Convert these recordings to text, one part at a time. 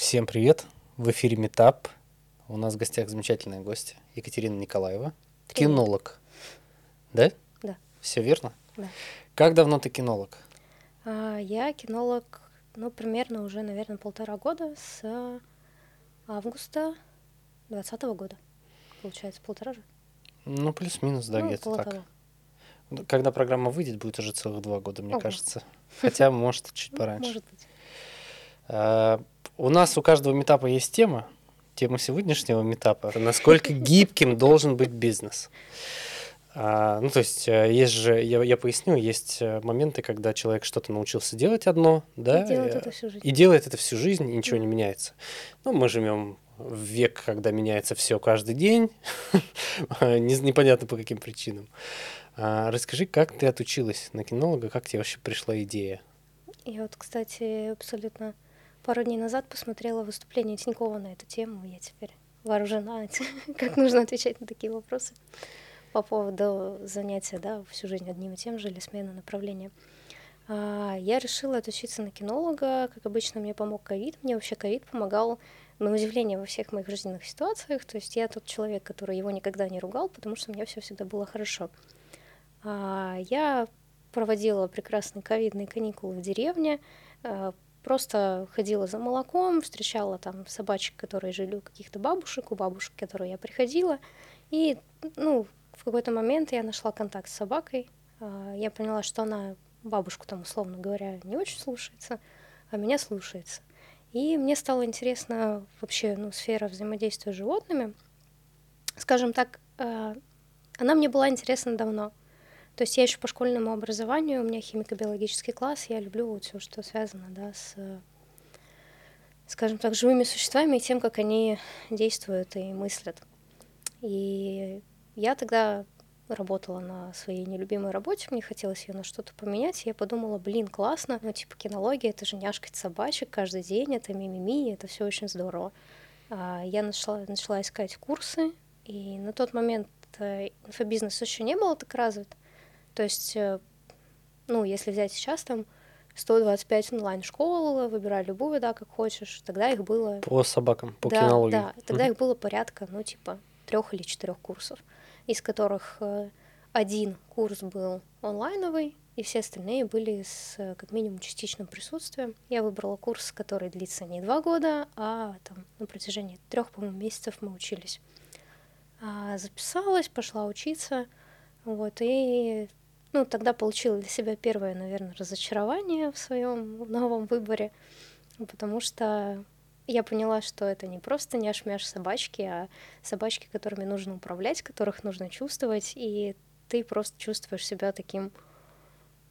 Всем привет! В эфире Метап. У нас в гостях замечательная гостья Екатерина Николаева, Привет. кинолог. Да? Да. Все верно? Да. Как давно ты кинолог? А, Я кинолог, ну, примерно уже, наверное, полтора года с августа двадцатого года. Получается, полтора же? Ну, плюс-минус, да, ну, где-то около так. Ну, Когда программа выйдет, будет уже целых два года, мне Ого. кажется. Хотя, может, чуть Ну, пораньше. Может быть. У нас у каждого метапа есть тема. Тема сегодняшнего метапа – насколько гибким должен быть бизнес. А, ну, то есть, э, есть же, я, я поясню, есть э, моменты, когда человек что-то научился делать одно, да, И делает э, это всю жизнь. и делает это всю жизнь, и ничего не меняется. Ну, мы живем в век, когда меняется все каждый день, Не- непонятно по каким причинам. А, Расскажи, как ты отучилась на кинолога, как тебе вообще пришла идея? Я вот, кстати, абсолютно пару дней назад посмотрела выступление Тинькова на эту тему. Я теперь вооружена, как нужно отвечать на такие вопросы по поводу занятия, да, всю жизнь одним и тем же или смены направления. А, Я решила отучиться на кинолога. Как обычно, мне помог ковид. Мне вообще ковид помогал на удивление во всех моих жизненных ситуациях. То есть я тот человек, который его никогда не ругал, потому что у меня все всегда было хорошо. А, Я проводила прекрасные ковидные каникулы в деревне, э, просто ходила за молоком, встречала там собачек, которые жили у каких-то бабушек, у бабушек, к которой я приходила. И, ну, в какой-то момент я нашла контакт с собакой. А, Я поняла, что она бабушку там, условно говоря, не очень слушается, а меня слушается. И мне стало интересно вообще, ну, сфера взаимодействия с животными. Скажем так, э, она мне была интересна давно. То есть я еще по школьному образованию, у меня химико-биологический класс, я люблю вот все, что связано, да, с, скажем так, живыми существами и тем, как они действуют и мыслят. И я тогда работала на своей нелюбимой работе, мне хотелось ее на что-то поменять, и я подумала, блин, классно, ну, типа, кинология, это же няшкать собачек каждый день, это мимими, это все очень здорово. А, Я нашла, начала искать курсы, и на тот момент э, инфобизнес еще не был так развит, то есть, э, ну, если взять сейчас там 125 онлайн-школ, выбирай любую, да, как хочешь, тогда их было... По собакам, по да, кинологии. да, тогда Мгм. их было порядка, ну, типа, трех или четырех курсов, из которых э, один курс был онлайновый, и все остальные были с э, как минимум частичным присутствием. Я выбрала курс, который длится не два года, а там на протяжении трех, по-моему, месяцев мы учились. А, записалась, пошла учиться, вот, и ну, тогда получила для себя первое, наверное, разочарование в своем новом выборе, потому что я поняла, что это не просто няш-мяш собачки, а собачки, которыми нужно управлять, которых нужно чувствовать, и ты просто чувствуешь себя таким,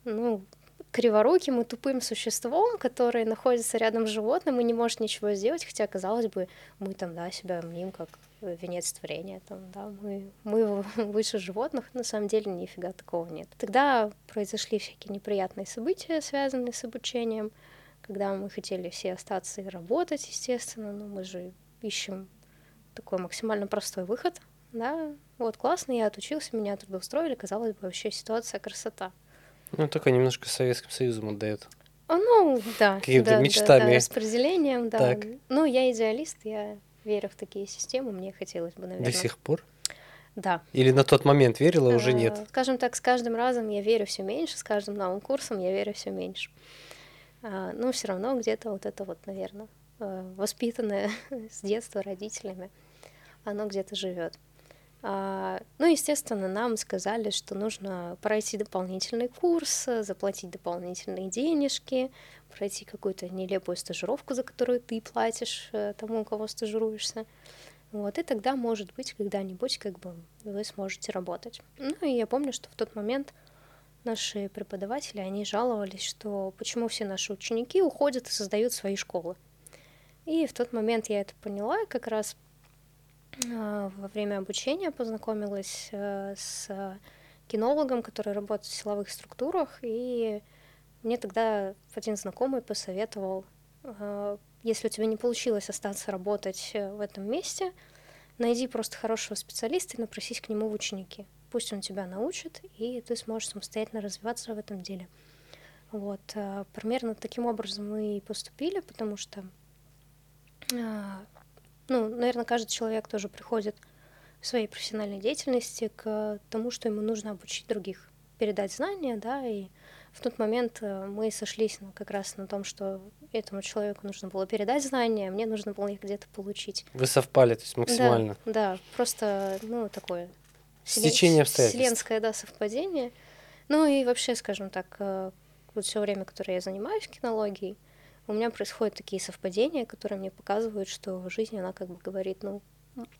ну, криворуким и тупым существом, которое находится рядом с животным и не может ничего сделать, хотя, казалось бы, мы там, да, себя мним как венец творения, там, да, мы, мы выше животных, на самом деле нифига такого нет. Тогда произошли всякие неприятные события, связанные с обучением, когда мы хотели все остаться и работать, естественно, но мы же ищем такой максимально простой выход, да, вот классно, я отучился, меня трудоустроили, казалось бы, вообще ситуация красота. Ну, такой немножко Советским Союзом отдает. А, Ну, да. Какими-то да, да, мечтами. Да, распределением, да. Так. Ну, я идеалист, я верю в такие системы, мне хотелось бы, наверное. До сих пор? Да. Или на тот момент верила, уже Э, нет? Скажем так, с каждым разом я верю все меньше, с каждым новым курсом я верю все меньше. А, Но все равно где-то вот это вот, наверное, воспитанное с детства родителями, оно где-то живет. А, Ну, естественно, нам сказали, что нужно пройти дополнительный курс, э, заплатить дополнительные денежки, пройти какую-то нелепую стажировку, за которую ты платишь э, тому, у кого стажируешься. Вот, и тогда, может быть, когда-нибудь как бы вы сможете работать. Ну, и я помню, что в тот момент наши преподаватели, они жаловались, что почему все наши ученики уходят и создают свои школы. И в тот момент я это поняла, как раз а, во время обучения познакомилась э, с кинологом, который работает в силовых структурах, и мне тогда один знакомый посоветовал, э, если у тебя не получилось остаться работать э, в этом месте, найди просто хорошего специалиста и напросись к нему в ученики. Пусть он тебя научит, и ты сможешь самостоятельно развиваться в этом деле. Вот, э, примерно таким образом мы и поступили, потому что а, ну, наверное, каждый человек тоже приходит в своей профессиональной деятельности к тому, что ему нужно обучить других, передать знания, да, и в тот момент э, мы сошлись ну, как раз на том, что этому человеку нужно было передать знания, а мне нужно было их где-то получить. Вы совпали, то есть максимально. Да, да просто, ну, такое... Стечение обстоятельств. Вселенское, да, совпадение. Ну и вообще, скажем так, э, вот все время, которое я занимаюсь кинологией, у меня происходят такие совпадения, которые мне показывают, что жизнь, она как бы говорит, ну,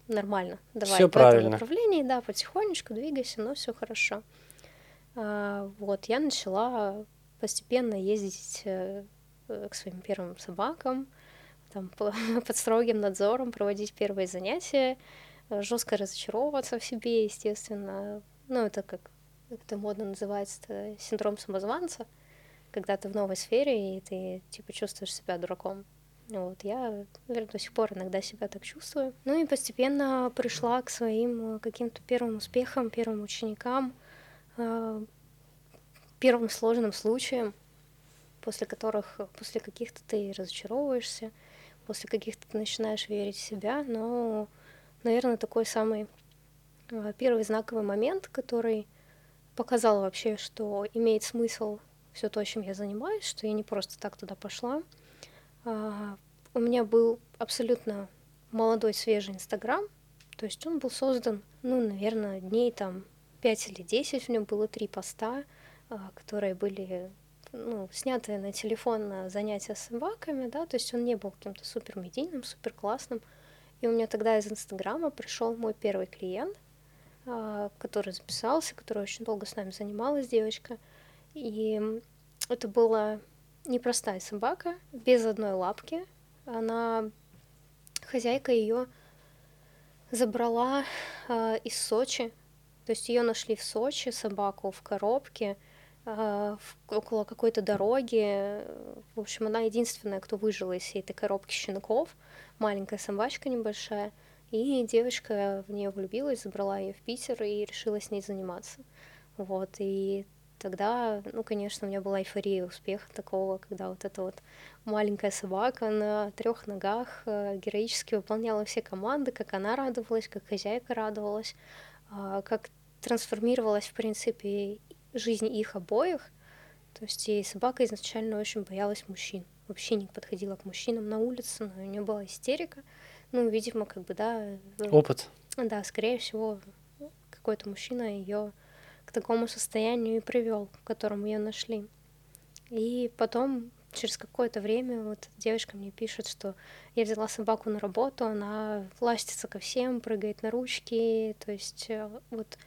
нормально, давай всё в правильно. этом направлении, да, потихонечку двигайся, но все хорошо. А, вот, я начала постепенно ездить э, к своим первым собакам, там, по, под строгим надзором проводить первые занятия, э, жестко разочаровываться в себе, естественно. Ну, это как это модно называется, синдром самозванца когда ты в новой сфере, и ты, типа, чувствуешь себя дураком. Вот, я, наверное, до сих пор иногда себя так чувствую. Ну и постепенно пришла к своим э, каким-то первым успехам, первым ученикам, э, первым сложным случаям, после которых, после каких-то ты разочаровываешься, после каких-то ты начинаешь верить в себя, но, наверное, такой самый э, первый знаковый момент, который показал вообще, что имеет смысл все то, чем я занимаюсь, что я не просто так туда пошла. А, у меня был абсолютно молодой, свежий Инстаграм, то есть он был создан, ну, наверное, дней там 5 или 10, в нем было три поста, а, которые были ну, сняты на телефон на занятия с собаками, да, то есть он не был каким-то супер медийным, супер классным. И у меня тогда из Инстаграма пришел мой первый клиент, а, который записался, который очень долго с нами занималась девочка. И это была непростая собака, без одной лапки. Она, хозяйка ее забрала э, из Сочи. То есть ее нашли в Сочи, собаку в коробке, э, в, около какой-то дороги. В общем, она единственная, кто выжила из всей этой коробки щенков. Маленькая собачка небольшая. И девочка в нее влюбилась, забрала ее в Питер и решила с ней заниматься. Вот, и тогда, ну, конечно, у меня была эйфория успеха такого, когда вот эта вот маленькая собака на трех ногах э, героически выполняла все команды, как она радовалась, как хозяйка радовалась, э, как трансформировалась, в принципе, жизнь их обоих. То есть и собака изначально очень боялась мужчин. Вообще не подходила к мужчинам на улице, но у нее была истерика. Ну, видимо, как бы, да... Э, Опыт. Да, скорее всего, какой-то мужчина ее к такому состоянию и привел, к которому ее нашли. И потом, через какое-то время, вот девочка мне пишет, что я взяла собаку на работу, она ластится ко всем, прыгает на ручки, то есть э, вот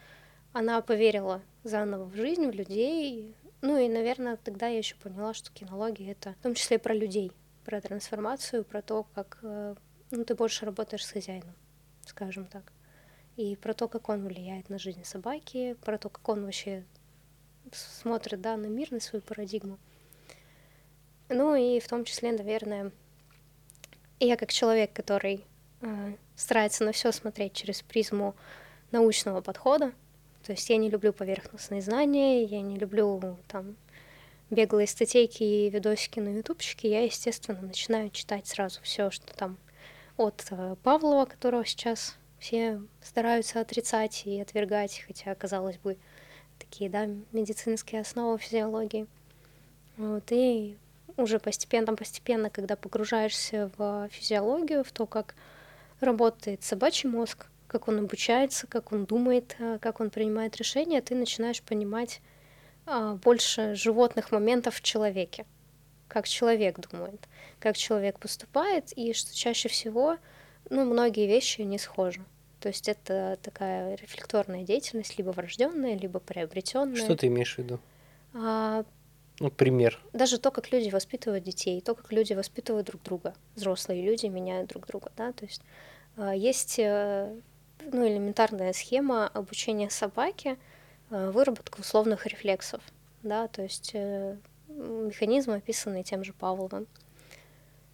она поверила заново в жизнь, в людей. Ну и, наверное, тогда я еще поняла, что кинология — это в том числе про людей, про трансформацию, про то, как э, ну, ты больше работаешь с хозяином, скажем так и про то, как он влияет на жизнь собаки, про то, как он вообще смотрит да, на мир, на свою парадигму. Ну и в том числе, наверное, я как человек, который э, старается на все смотреть через призму научного подхода, то есть я не люблю поверхностные знания, я не люблю там беглые статейки и видосики на ютубчике, я, естественно, начинаю читать сразу все, что там от э, Павлова, которого сейчас все стараются отрицать и отвергать, хотя, казалось бы, такие, да, медицинские основы физиологии. Вот, и уже постепенно-постепенно, когда погружаешься в физиологию, в то, как работает собачий мозг, как он обучается, как он думает, э, как он принимает решения, ты начинаешь понимать а, больше животных моментов в человеке, как человек думает, как человек поступает, и что чаще всего ну, многие вещи не схожи. То есть это такая рефлекторная деятельность, либо врожденная, либо приобретенная. Что ты имеешь в виду? А, ну, пример. Даже то, как люди воспитывают детей, то, как люди воспитывают друг друга. Взрослые люди меняют друг друга, да, то есть а, есть э, ну, элементарная схема обучения собаки, э, выработка условных рефлексов, да, то есть э, механизмы, описанные тем же Павловым.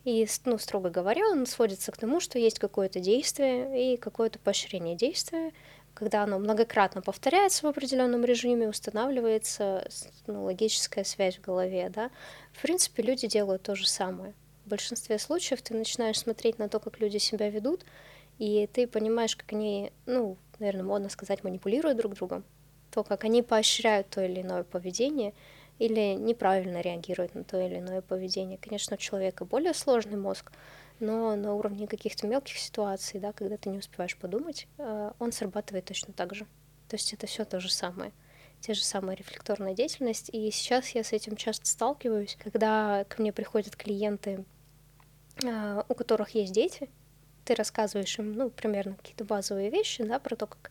И, ну, строго говоря, он сводится к тому, что есть какое-то действие и какое-то поощрение действия. Когда оно многократно повторяется в определенном режиме, устанавливается ну, логическая связь в голове. Да? В принципе, люди делают то же самое. в большинстве случаев ты начинаешь смотреть на то, как люди себя ведут, и ты понимаешь, как они, ну, наверное, модно сказать, манипулируют друг другом, то, как они поощряют то или иное поведение или неправильно реагируют на то или иное поведение. Конечно, у человека более сложный мозг, но на уровне каких-то мелких ситуаций, да, когда ты не успеваешь подумать, э, он срабатывает точно так же. То есть это все то же самое те же самые рефлекторная деятельность. И сейчас я с этим часто сталкиваюсь, когда ко мне приходят клиенты, а, у которых есть дети, ты рассказываешь им, ну, примерно какие-то базовые вещи, да, про то, как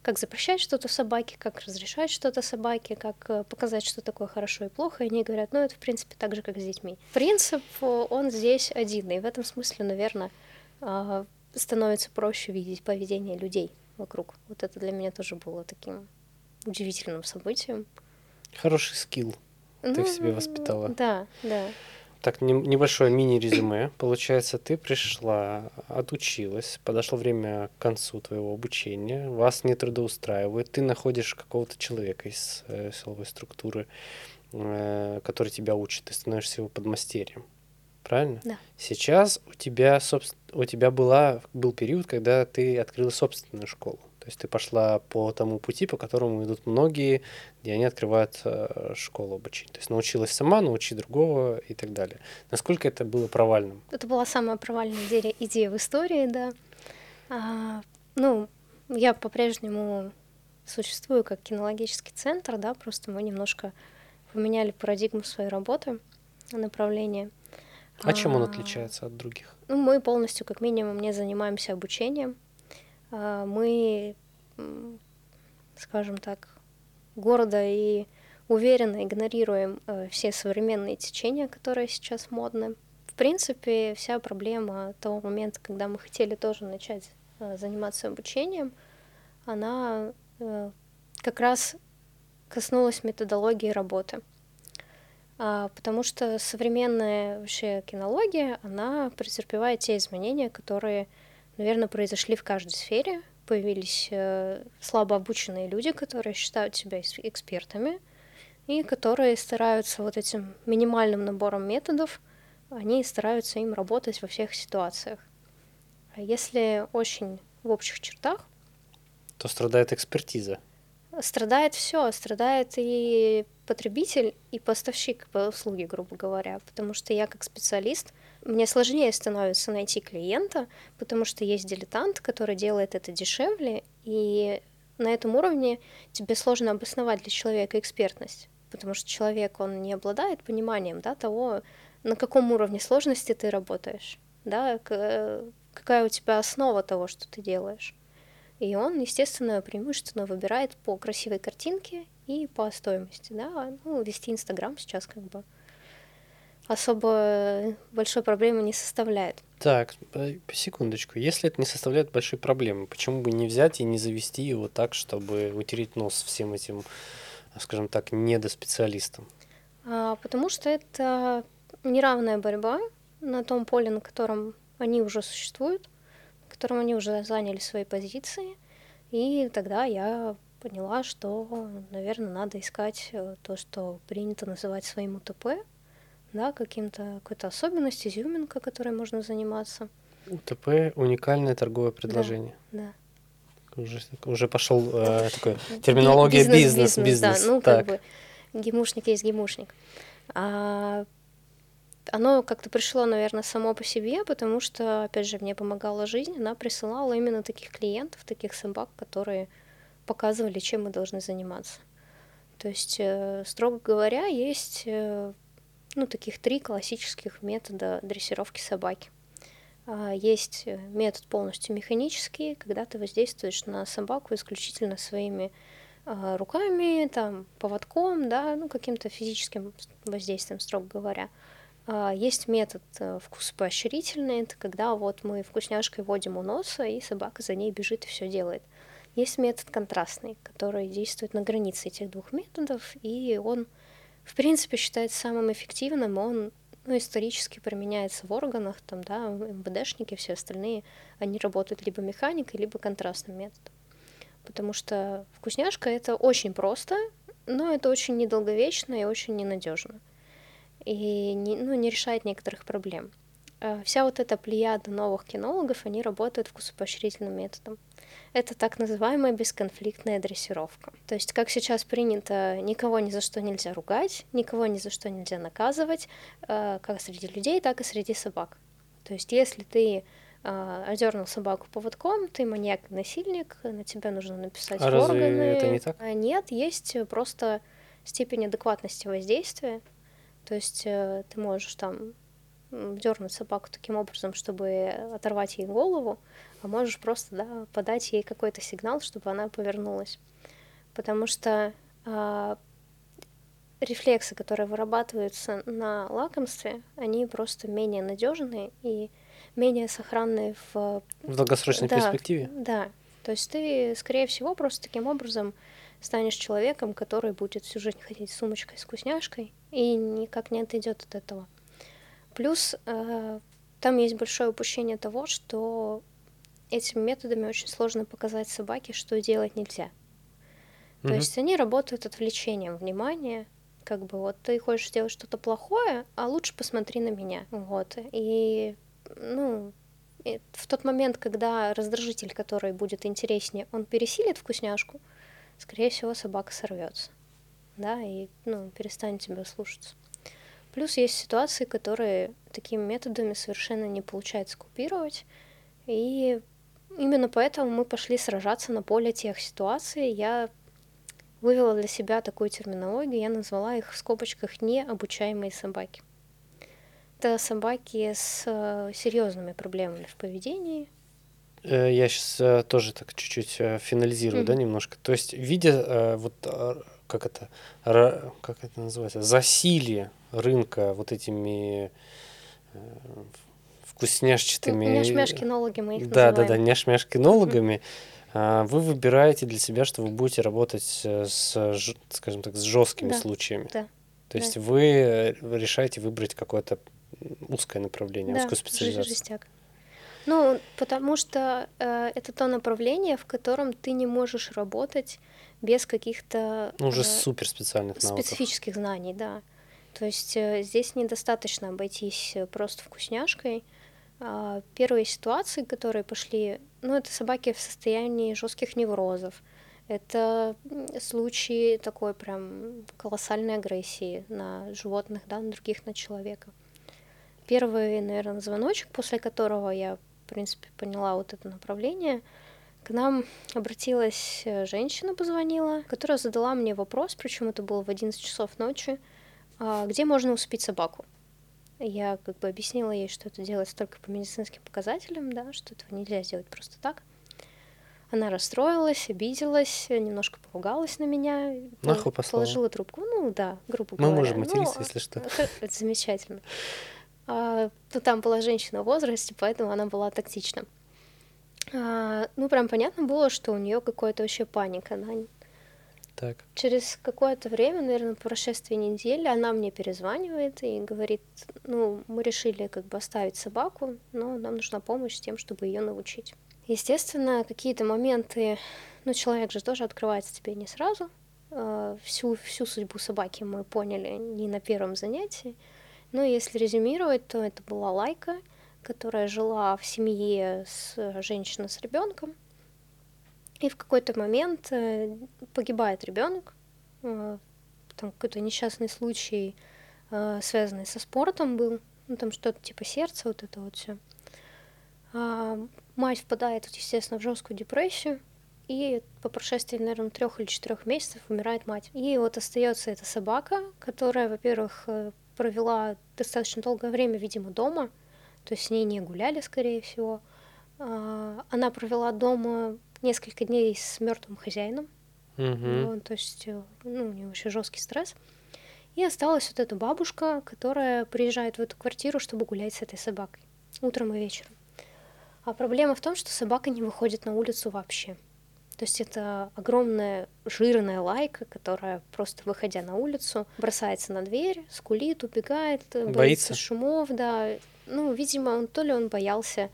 как запрещать что-то собаке, как разрешать что-то собаке, как э, показать, что такое хорошо и плохо. И они говорят, ну, это, в принципе, так же, как с детьми. Принцип, он здесь один, и в этом смысле, наверное, а, становится проще видеть поведение людей вокруг. Вот это для меня тоже было таким удивительным событием. Хороший скилл ну, ты в себе воспитала. Да, да. Так, не, небольшое мини-резюме. Получается, ты пришла, отучилась, подошло время к концу твоего обучения, вас не трудоустраивает, ты находишь какого-то человека из э, силовой структуры, э, который тебя учит, ты становишься его подмастерьем. Правильно? Да. Сейчас у тебя, собственно, у тебя была, был период, когда ты открыла собственную школу. То есть ты пошла по тому пути, по которому идут многие, где они открывают э, школу обучения. То есть научилась сама, научи другого и так далее. Насколько это было провальным? Это была самая провальная идея, идея в истории, да. А, ну, я по-прежнему существую как кинологический центр, да, просто мы немножко поменяли парадигму своей работы, направление. А чем он а, отличается от других? Ну, мы полностью, как минимум, не занимаемся обучением, мы, скажем так, гордо и уверенно игнорируем э, все современные течения, которые сейчас модны. В принципе, вся проблема того момента, когда мы хотели тоже начать э, заниматься обучением, она э, как раз коснулась методологии работы. А, потому что современная вообще кинология, она претерпевает те изменения, которые наверное, произошли в каждой сфере. Появились э, слабо обученные люди, которые считают себя экспертами и которые стараются вот этим минимальным набором методов, они стараются им работать во всех ситуациях. А если очень в общих чертах, то страдает экспертиза. Страдает все, страдает и потребитель, и поставщик по услуге, грубо говоря, потому что я как специалист мне сложнее становится найти клиента, потому что есть дилетант, который делает это дешевле, и на этом уровне тебе сложно обосновать для человека экспертность, потому что человек, он не обладает пониманием да, того, на каком уровне сложности ты работаешь, да, какая у тебя основа того, что ты делаешь. И он, естественно, преимущественно выбирает по красивой картинке и по стоимости, да, ну, вести Инстаграм сейчас как бы особо большой проблемы не составляет. Так, секундочку. Если это не составляет большой проблемы, почему бы не взять и не завести его так, чтобы утереть нос всем этим, скажем так, недоспециалистам? А, потому что это неравная борьба на том поле, на котором они уже существуют, котором они уже заняли свои позиции. И тогда я поняла, что, наверное, надо искать э, то, что принято называть своим УТП, да, каким-то какой-то особенностью, изюминка, которой можно заниматься. УТП уникальное торговое предложение. Да. да. Уже, уже пошел э, такой терминология бизнес, бизнес, бизнес. Да, ну так. как бы гимушник есть гимушник. А, оно как-то пришло, наверное, само по себе, потому что, опять же, мне помогала жизнь, она присылала именно таких клиентов, таких собак, которые показывали, чем мы должны заниматься. То есть, э, строго говоря, есть э, ну, таких три классических метода дрессировки собаки. А, есть э, метод полностью механический, когда ты воздействуешь на собаку исключительно своими а, руками, там, поводком, да, ну, каким-то физическим воздействием, строго говоря. А, есть метод э, вкус поощрительный, это когда вот мы вкусняшкой водим у носа, и собака за ней бежит и все делает. Есть метод контрастный, который действует на границе этих двух методов, и он в принципе, считается самым эффективным, он ну, исторически применяется в органах, там, да, МВДшники, все остальные, они работают либо механикой, либо контрастным методом. Потому что вкусняшка это очень просто, но это очень недолговечно и очень ненадежно. И не, ну, не решает некоторых проблем. э, вся вот эта плеяда новых кинологов, они работают вкусопоощрительным методом. Это так называемая бесконфликтная дрессировка. То есть, как сейчас принято, никого ни за что нельзя ругать, никого ни за что нельзя наказывать, э, как среди людей, так и среди собак. То есть, если ты э, одернул собаку поводком, ты маньяк-насильник, на тебя нужно написать а в органы. Это не так? А нет, есть просто степень адекватности воздействия. То есть э, ты можешь там дернуть собаку таким образом, чтобы оторвать ей голову, а можешь просто да, подать ей какой-то сигнал, чтобы она повернулась. Потому что э, рефлексы, которые вырабатываются на лакомстве, они просто менее надежные и менее сохранные в, в долгосрочной да, перспективе. Да. То есть ты, скорее всего, просто таким образом станешь человеком, который будет всю жизнь ходить с сумочкой с вкусняшкой и никак не отойдет от этого. Плюс э, там есть большое упущение того, что этими методами очень сложно показать собаке, что делать нельзя. То есть они работают отвлечением внимания, как бы вот ты хочешь сделать что-то плохое, а лучше посмотри на меня, вот. И ну и в тот момент, когда раздражитель, который будет интереснее, он пересилит вкусняшку, скорее всего собака сорвется, да, и ну перестанет тебя слушаться. Плюс есть ситуации, которые такими методами совершенно не получается купировать, и именно поэтому мы пошли сражаться на поле тех ситуаций. Я вывела для себя такую терминологию, я назвала их в скобочках необучаемые собаки. Это собаки с э, серьезными проблемами в поведении. Э, я сейчас э, тоже так чуть-чуть финализирую, mm-hmm. да, немножко. То есть, видя вот как это, как это называется, засилие рынка вот этими вкусняшчатыми... Няшмяшкинологи мы их да, называем. Да, да, да, няшмяшкинологами. Mm-hmm. Вы выбираете для себя, что вы будете работать с, скажем так, с жесткими да. случаями. Да. То есть да. вы решаете выбрать какое-то узкое направление, да, узкую специализацию. Жестяк. Ну, потому что э, это то направление, в котором ты не можешь работать без каких-то ну, уже э, суперспециальных навыков. специфических знаний, да. То есть э, здесь недостаточно обойтись э, просто вкусняшкой. Э, первые ситуации, которые пошли, ну, это собаки в состоянии жестких неврозов. Это случаи такой прям колоссальной агрессии на животных, да, на других, на человека первый, наверное, звоночек, после которого я, в принципе, поняла вот это направление, к нам обратилась э, женщина, позвонила, которая задала мне вопрос, причем это было в 11 часов ночи, «А где можно успеть собаку. Я как бы объяснила ей, что это делается только по медицинским показателям, да, что этого нельзя сделать просто так. Она расстроилась, обиделась, немножко поругалась на меня. Нахуй послала. Положила трубку. Ну да, грубо Мы говоря. Мы можем материться, ну, если что. Это замечательно. А, то там была женщина в возрасте, поэтому она была тактична. А, ну, прям понятно было, что у нее какая-то вообще паника. Да? Так. Через какое-то время, наверное, по прошествии недели, она мне перезванивает и говорит, ну, мы решили как бы оставить собаку, но нам нужна помощь с тем, чтобы ее научить. Естественно, какие-то моменты, ну, человек же тоже открывается тебе не сразу. А, всю, всю судьбу собаки мы поняли не на первом занятии. Ну, если резюмировать, то это была Лайка, которая жила в семье с э, женщиной с ребенком. И в какой-то момент э, погибает ребенок. Э, там какой-то несчастный случай, связанный со спортом был. Ну, там что-то типа сердца, вот это вот все. А мать впадает, естественно, в жесткую депрессию. И по прошествии, наверное, трех или четырех месяцев умирает мать. И вот остается эта собака, которая, во-первых, провела достаточно долгое время, видимо, дома, то есть с ней не гуляли, скорее всего. А, она провела дома несколько дней с мертвым хозяином, mm то есть э, ну, у нее очень жесткий стресс. И осталась вот эта бабушка, которая приезжает в эту квартиру, чтобы гулять с этой собакой утром и вечером. А проблема в том, что собака не выходит на улицу вообще. То есть это огромная жирная лайка, которая просто выходя на улицу бросается на дверь, скулит, убегает, боится, боится шумов, да. Ну, видимо, он то ли он боялся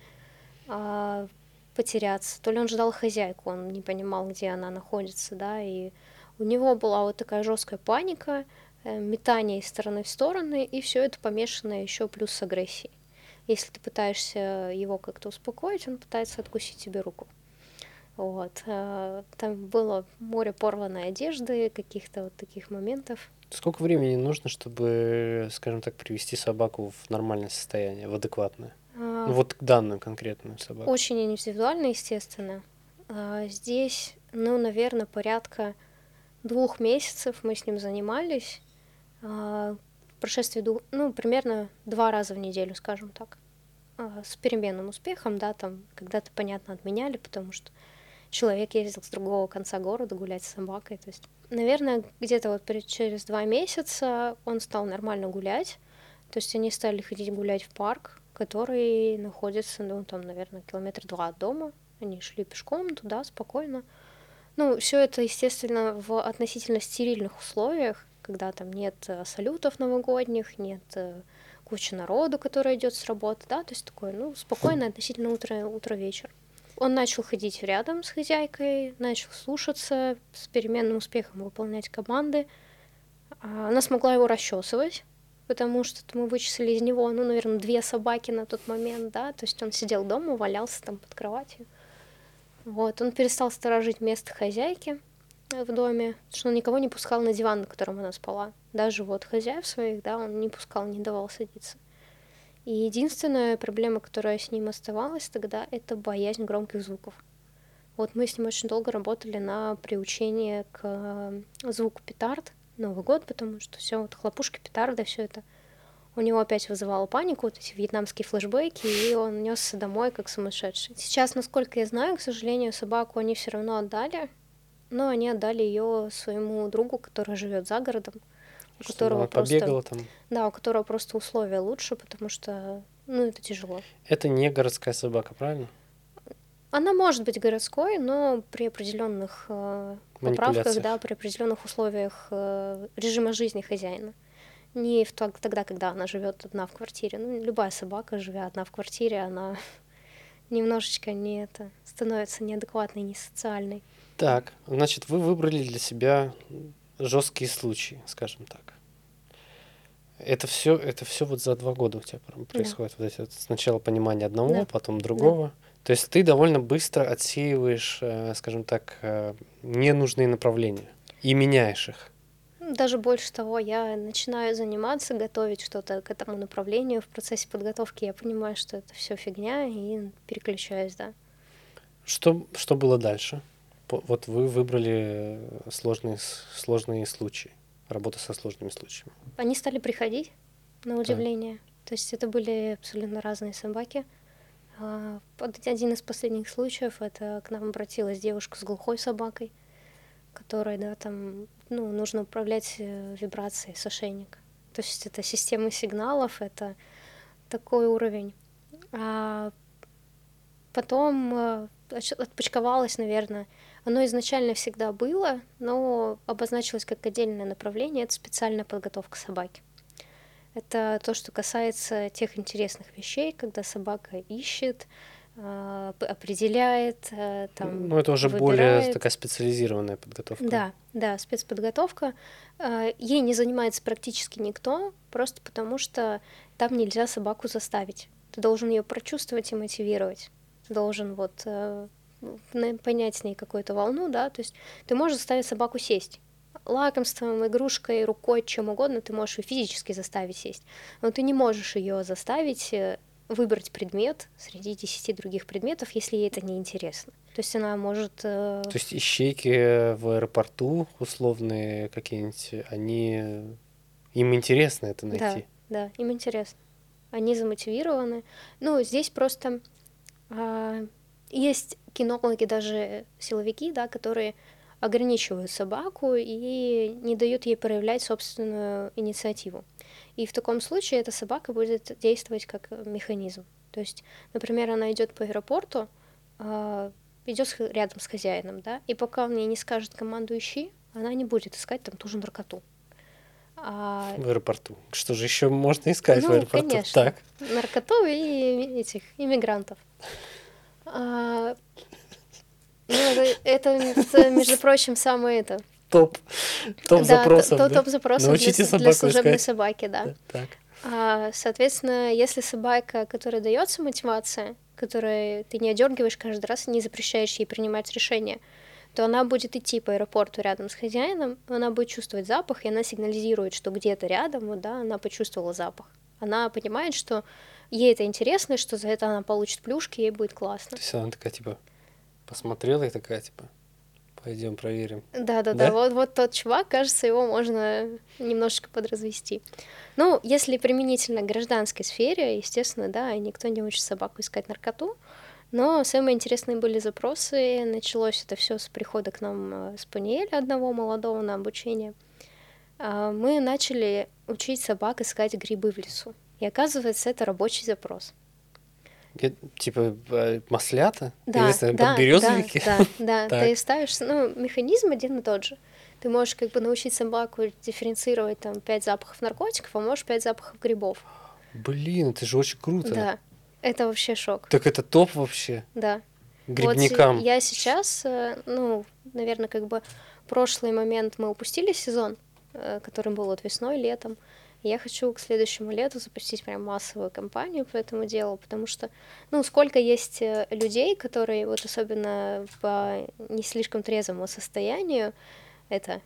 а, потеряться, то ли он ждал хозяйку, он не понимал, где она находится, да, и у него была вот такая жесткая паника, э, метание из стороны в стороны, и все это помешано еще плюс с агрессией. Если ты пытаешься его как-то успокоить, он пытается откусить тебе руку. Вот. А, там было море порванной одежды, каких-то вот таких моментов. Сколько времени нужно, чтобы, скажем так, привести собаку в нормальное состояние, в адекватное? А, ну, вот данную конкретную собаку. Очень индивидуально, естественно. А, здесь, ну, наверное, порядка двух месяцев мы с ним занимались. А, в прошествии, двух, ну, примерно два раза в неделю, скажем так. А, с переменным успехом, да, там когда-то, понятно, отменяли, потому что человек ездил с другого конца города гулять с собакой. То есть, наверное, где-то вот через два месяца он стал нормально гулять. То есть они стали ходить гулять в парк, который находится, ну, там, наверное, километр два от дома. Они шли пешком туда спокойно. Ну, все это, естественно, в относительно стерильных условиях, когда там нет э, салютов новогодних, нет э, кучи народу, который идет с работы, да, то есть такое, ну, спокойное относительно утро, утро-вечер. Он начал ходить рядом с хозяйкой, начал слушаться, с переменным успехом выполнять команды. А, она смогла его расчесывать, потому что мы вычислили из него, ну, наверное, две собаки на тот момент, да, то есть он сидел дома, валялся там под кроватью. Вот, он перестал сторожить место хозяйки в доме, что он никого не пускал на диван, на котором она спала. Даже вот хозяев своих, да, он не пускал, не давал садиться. И единственная проблема, которая с ним оставалась тогда, это боязнь громких звуков. Вот мы с ним очень долго работали на приучение к звуку петард, Новый год, потому что все вот хлопушки, петарды, все это у него опять вызывало панику, вот эти вьетнамские флешбеки, и он несся домой как сумасшедший. Сейчас, насколько я знаю, к сожалению, собаку они все равно отдали, но они отдали ее своему другу, который живет за городом, у которого просто побегала там. Да, у которого просто условия лучше, потому что ну это тяжело. Это не городская собака, правильно? Она может быть городской, но при определенных э, поправках, да, при определенных условиях э, режима жизни хозяина. Не в то, тогда, когда она живет одна в квартире. Ну, любая собака, живя одна в квартире, она немножечко не это становится неадекватной, не социальной. Так, значит, вы выбрали для себя жесткие случаи, скажем так. Это все, это все вот за два года у тебя происходит. Да. Вот эти вот сначала понимание одного, да. потом другого. Да. То есть ты довольно быстро отсеиваешь, э, скажем так, э, ненужные направления и меняешь их. Даже больше того, я начинаю заниматься, готовить что-то к этому направлению. В процессе подготовки я понимаю, что это все фигня, и переключаюсь, да. Что, что было дальше? Вот вы выбрали сложные, сложные случаи, работа со сложными случаями. Они стали приходить, на удивление. Да. То есть это были абсолютно разные собаки. А, один из последних случаев это к нам обратилась девушка с глухой собакой, которой, да, там, ну, нужно управлять э, вибрацией с ошейника. То есть это система сигналов, это такой уровень. А потом э, отпочковалось, наверное. Оно изначально всегда было, но обозначилось как отдельное направление. Это специальная подготовка собаки. Это то, что касается тех интересных вещей, когда собака ищет, а, определяет, э, там, Ну, это уже выбирает. более такая специализированная подготовка. Да, да, спецподготовка. А, ей не занимается практически никто, просто потому что там нельзя собаку заставить. Ты должен ее прочувствовать и мотивировать. Ты должен вот э, понять с ней какую-то волну, да, то есть ты можешь заставить собаку сесть, лакомством, игрушкой, рукой, чем угодно, ты можешь ее физически заставить сесть. Но ты не можешь ее заставить э, выбрать предмет среди десяти других предметов, если ей это не интересно. То есть она может... Э... То есть ищейки в аэропорту условные какие-нибудь, они... Им интересно это найти? Да, да, им интересно. Они замотивированы. Ну, здесь просто э, есть кинологи, даже силовики, да, которые ограничивают собаку и не дают ей проявлять собственную инициативу. И в таком случае эта собака будет действовать как механизм. То есть, например, она идет по аэропорту, а, идет рядом с хозяином, да, и пока он ей не скажет команду ищи, она не будет искать там ту же наркоту. А... В аэропорту. Что же еще можно искать ну, в аэропорту? Конечно. Так. Наркоту и этих иммигрантов. А, ну, это, между прочим, самое это. Топ. Топ да, запросов. Топ, да? топ запросов Научите для, для служебной искать. собаки, да. Так. А, соответственно, если собака, которая дается мотивация, которой ты не одергиваешь каждый раз и не запрещаешь ей принимать решения, то она будет идти по аэропорту рядом с хозяином, она будет чувствовать запах, и она сигнализирует, что где-то рядом, вот, да, она почувствовала запах. Она понимает, что ей это интересно, что за это она получит плюшки, ей будет классно. То есть она такая, типа, посмотрела и такая, типа, пойдем проверим. Да, да, да. Вот, вот тот чувак, кажется, его можно немножечко подразвести. Ну, если применительно к гражданской сфере, естественно, да, никто не учит собаку искать наркоту. Но самые интересные были запросы. Началось это все с прихода к нам э, Спаниеля, одного молодого на обучение. А, мы начали учить собак искать грибы в лесу. И оказывается, это рабочий запрос. Типа э, маслята? Да, Или, да, подберезовики? Да, да, да. Ты ставишь, ну, механизм один и тот же. Ты можешь как бы научить собаку дифференцировать там пять запахов наркотиков, а можешь пять запахов грибов. Блин, это же очень круто. Да, это вообще шок. Так это топ вообще. Да. Грибникам. Вот я сейчас, э, ну, наверное, как бы прошлый момент мы упустили сезон, э, который был вот весной, летом. Я хочу к следующему лету запустить прям массовую кампанию по этому делу, потому что, ну, сколько есть э, людей, которые вот особенно по не слишком трезвому состоянию, это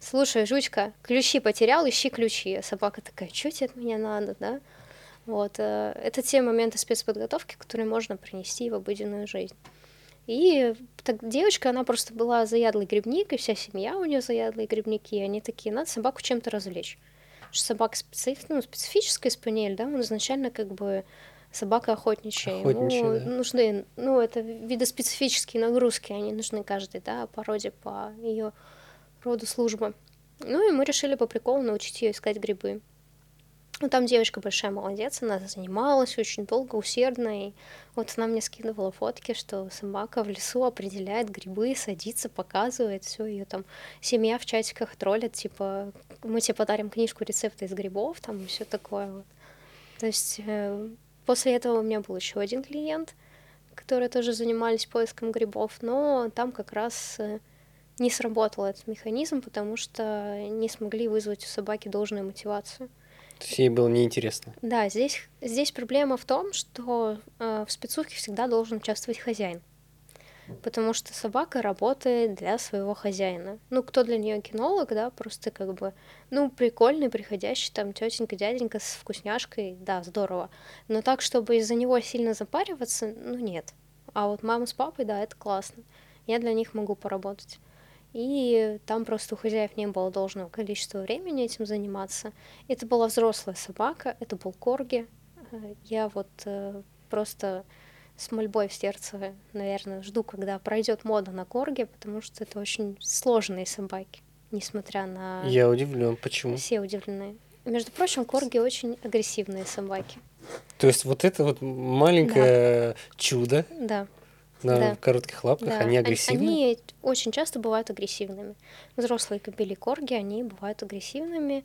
слушай, жучка, ключи потерял, ищи ключи. А собака такая, что тебе от меня надо, да? Вот, э, это те моменты спецподготовки, которые можно принести в обыденную жизнь. И так, девочка, она просто была заядлый грибник, и вся семья у нее заядлые грибники, и они такие, надо собаку чем-то развлечь. Что собака специф... ну, специфическая спаниель, да, он изначально как бы собака охотничья. Охотничья, Ему да. нужны, ну, это видоспецифические нагрузки, они нужны каждой, да, породе по ее роду службы. Ну и мы решили по приколу научить ее искать грибы. Ну, там девочка большая молодец, она занималась очень долго, усердно, и вот она мне скидывала фотки, что собака в лесу определяет грибы, садится, показывает, все ее там семья в чатиках троллит, типа, мы тебе подарим книжку рецепта из грибов, там и все такое вот. То есть э, после этого у меня был еще один клиент, которые тоже занимались поиском грибов, но там как раз э, не сработал этот механизм, потому что не смогли вызвать у собаки должную мотивацию. То есть ей было неинтересно. Да, здесь, здесь проблема в том, что э, в спецухе всегда должен участвовать хозяин. Потому что собака работает для своего хозяина. Ну, кто для нее кинолог, да, просто как бы, ну, прикольный, приходящий там тетенька, дяденька с вкусняшкой, да, здорово. Но так, чтобы из-за него сильно запариваться, ну, нет. А вот мама с папой, да, это классно. Я для них могу поработать и там просто у хозяев не было должного количества времени этим заниматься. Это была взрослая собака, это был корги. Я вот э, просто с мольбой в сердце, наверное, жду, когда пройдет мода на корги, потому что это очень сложные собаки, несмотря на... Я удивлен, почему? Все удивлены. Между прочим, корги очень агрессивные собаки. То есть вот это вот маленькое да. чудо, да на да. коротких лапках, да. они агрессивны? Они очень часто бывают агрессивными. Взрослые кобели корги, они бывают агрессивными.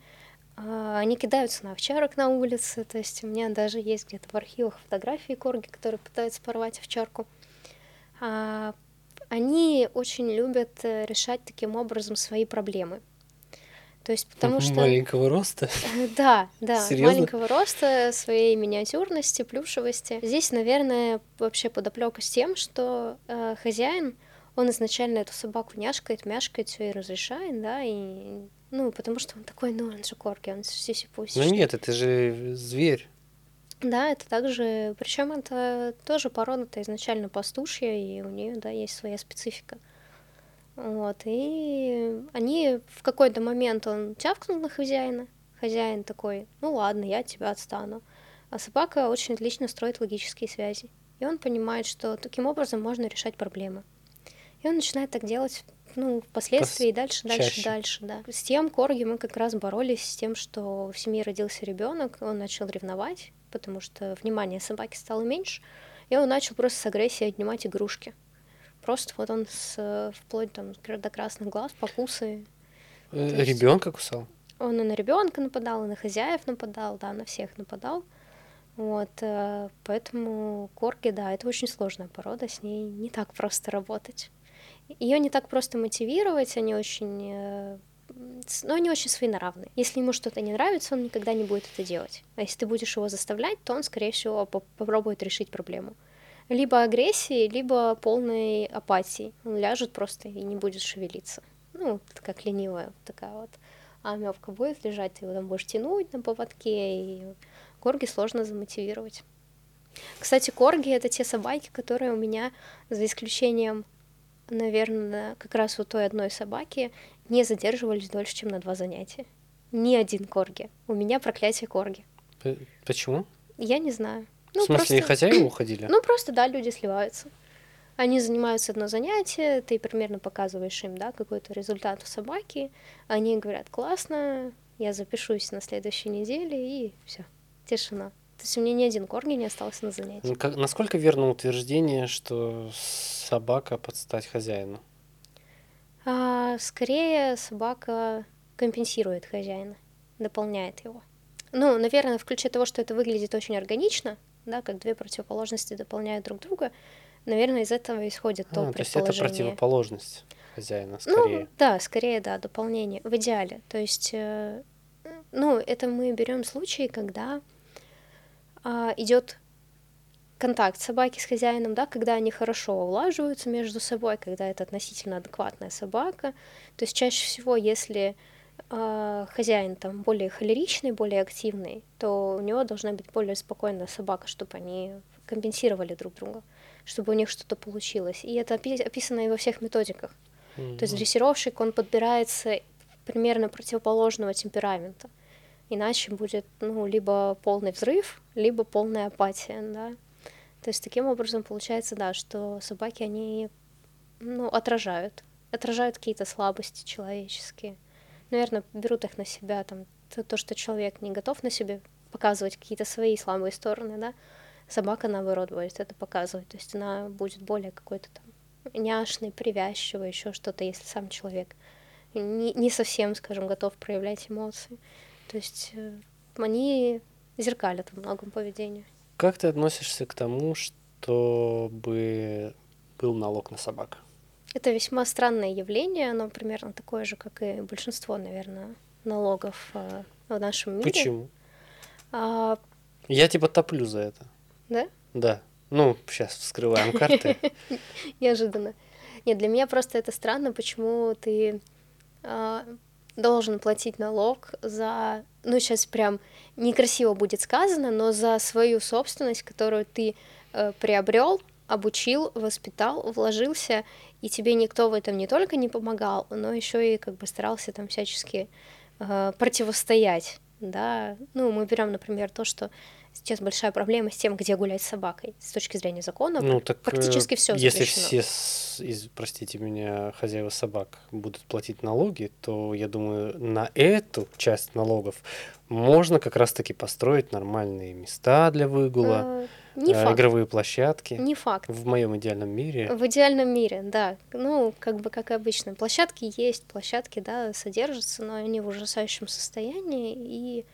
А, они кидаются на овчарок на улице, то есть у меня даже есть где-то в архивах фотографии корги, которые пытаются порвать овчарку. А, они очень любят э, решать таким образом свои проблемы. То есть потому что... Маленького роста? Да, да, Серьезно? маленького роста, своей миниатюрности, плюшевости. Здесь, наверное, вообще подоплека с тем, что э, хозяин, он изначально эту собаку няшкает, мяшкает, все и разрешает, да, и ну, потому что он такой, ну, он же корги, он сиси пусть. Ну нет, это же зверь. Да, это также, причем это тоже порода-то изначально пастушья, и у нее, да, есть своя специфика. Вот, и они в какой-то момент он тявкнул на хозяина. Хозяин такой, ну ладно, я от тебя отстану. А собака очень отлично строит логические связи. И он понимает, что таким образом можно решать проблемы. И он начинает так делать ну, впоследствии, Пос... и дальше, дальше, чаще. дальше, да. С тем Корги мы как раз боролись с тем, что в семье родился ребенок, он начал ревновать, потому что внимание собаки стало меньше, и он начал просто с агрессией отнимать игрушки. Просто вот он с, вплоть там, до красных глаз, покусы. Э, ребенка кусал? Он и на ребенка нападал, и на хозяев нападал, да, на всех нападал. Вот, э, поэтому корги, да, это очень сложная порода, с ней не так просто работать. Ее не так просто мотивировать, они очень э, но они очень своенравны. Если ему что-то не нравится, он никогда не будет это делать. А если ты будешь его заставлять, то он, скорее всего, попробует решить проблему. Либо агрессии, либо полной апатии. Он ляжет просто и не будет шевелиться. Ну, как ленивая такая вот амебка будет лежать, ты его там будешь тянуть на поводке, и корги сложно замотивировать. Кстати, корги — это те собаки, которые у меня, за исключением, наверное, как раз у той одной собаки, не задерживались дольше, чем на два занятия. Ни один корги. У меня проклятие корги. Почему? Я не знаю. Ну, в смысле, просто... и хозяева уходили? Ну, просто, да, люди сливаются. Они занимаются одно занятие, ты примерно показываешь им, да, какой-то результат у собаки. Они говорят, классно, я запишусь на следующей неделе, и все, тишина. То есть у меня ни один корги не остался на занятии. Как, насколько верно утверждение, что собака подстать хозяину? А, скорее собака компенсирует хозяина, дополняет его. Ну, наверное, в ключе того, что это выглядит очень органично, да, как две противоположности дополняют друг друга, наверное, из этого исходит то а, То есть это противоположность хозяина, ну, скорее. Ну, да, скорее, да, дополнение, в идеале. То есть, э, ну, это мы берем случаи, когда а, идет контакт собаки с хозяином, да, когда они хорошо улаживаются между собой, когда это относительно адекватная собака. То есть чаще всего, если хозяин там более холеричный, более активный, то у него должна быть более спокойная собака, чтобы они компенсировали друг друга, чтобы у них что-то получилось. И это описано и во всех методиках. Mm-hmm. То есть дрессировщик, он подбирается примерно противоположного темперамента. Иначе будет, ну, либо полный взрыв, либо полная апатия, да. То есть таким образом получается, да, что собаки, они, ну, отражают, отражают какие-то слабости человеческие. Наверное, берут их на себя, там, то, то, что человек не готов на себе показывать какие-то свои слабые стороны, да, собака, наоборот, будет это показывать. То есть она будет более какой-то там няшный, привязчивый, еще что-то, если сам человек не, не совсем, скажем, готов проявлять эмоции. То есть э, они зеркалят во многом поведение. Как ты относишься к тому, чтобы был налог на собак? Это весьма странное явление, оно примерно такое же, как и большинство, наверное, налогов э, в нашем мире. Почему? А... Я типа топлю за это. Да? Да. Ну, сейчас вскрываем карты. Неожиданно. Нет, для меня просто это странно, почему ты а, должен платить налог за, ну сейчас прям некрасиво будет сказано, но за свою собственность, которую ты э, приобрел, обучил, воспитал, вложился, и тебе никто в этом не только не помогал, но еще и как бы старался там всячески э, противостоять, да. Ну, мы берем, например, то, что сейчас большая проблема с тем, где гулять с собакой. С точки зрения закона ну, так, практически все Если все, из, простите меня, хозяева собак будут платить налоги, то я думаю, на эту часть налогов можно как раз-таки построить нормальные места для выгула, э, не э, игровые площадки. Не факт. В моем идеальном мире. В идеальном мире, да. Ну, как бы как обычно. Площадки есть, площадки, да, содержатся, но они в ужасающем состоянии, и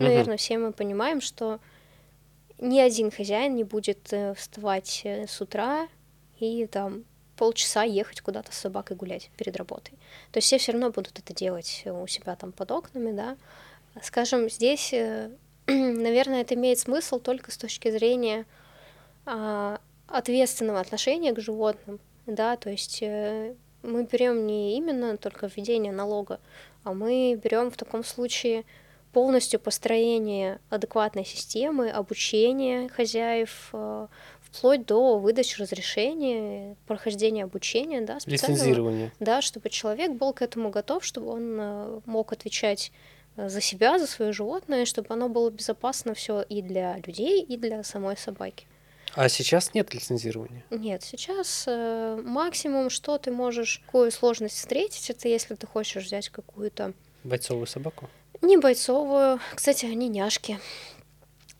Наверное, все мы понимаем, что ни один хозяин не будет э, вставать э, с утра и там полчаса ехать куда-то с собакой гулять перед работой. То есть все все равно будут это делать у себя там под окнами, да. Скажем, здесь, наверное, это имеет смысл только с точки зрения а, ответственного отношения к животным, да, то есть мы берем не именно только введение налога, а мы берем в таком случае полностью построение адекватной системы, обучение хозяев, э, вплоть до выдачи разрешения, прохождения обучения, да, лицензирования. Да, чтобы человек был к этому готов, чтобы он э, мог отвечать э, за себя, за свое животное, чтобы оно было безопасно все и для людей, и для самой собаки. А сейчас нет лицензирования? Нет, сейчас э, максимум, что ты можешь, какую сложность встретить, это если ты хочешь взять какую-то... Бойцовую собаку? Не бойцовую. Кстати, они няшки.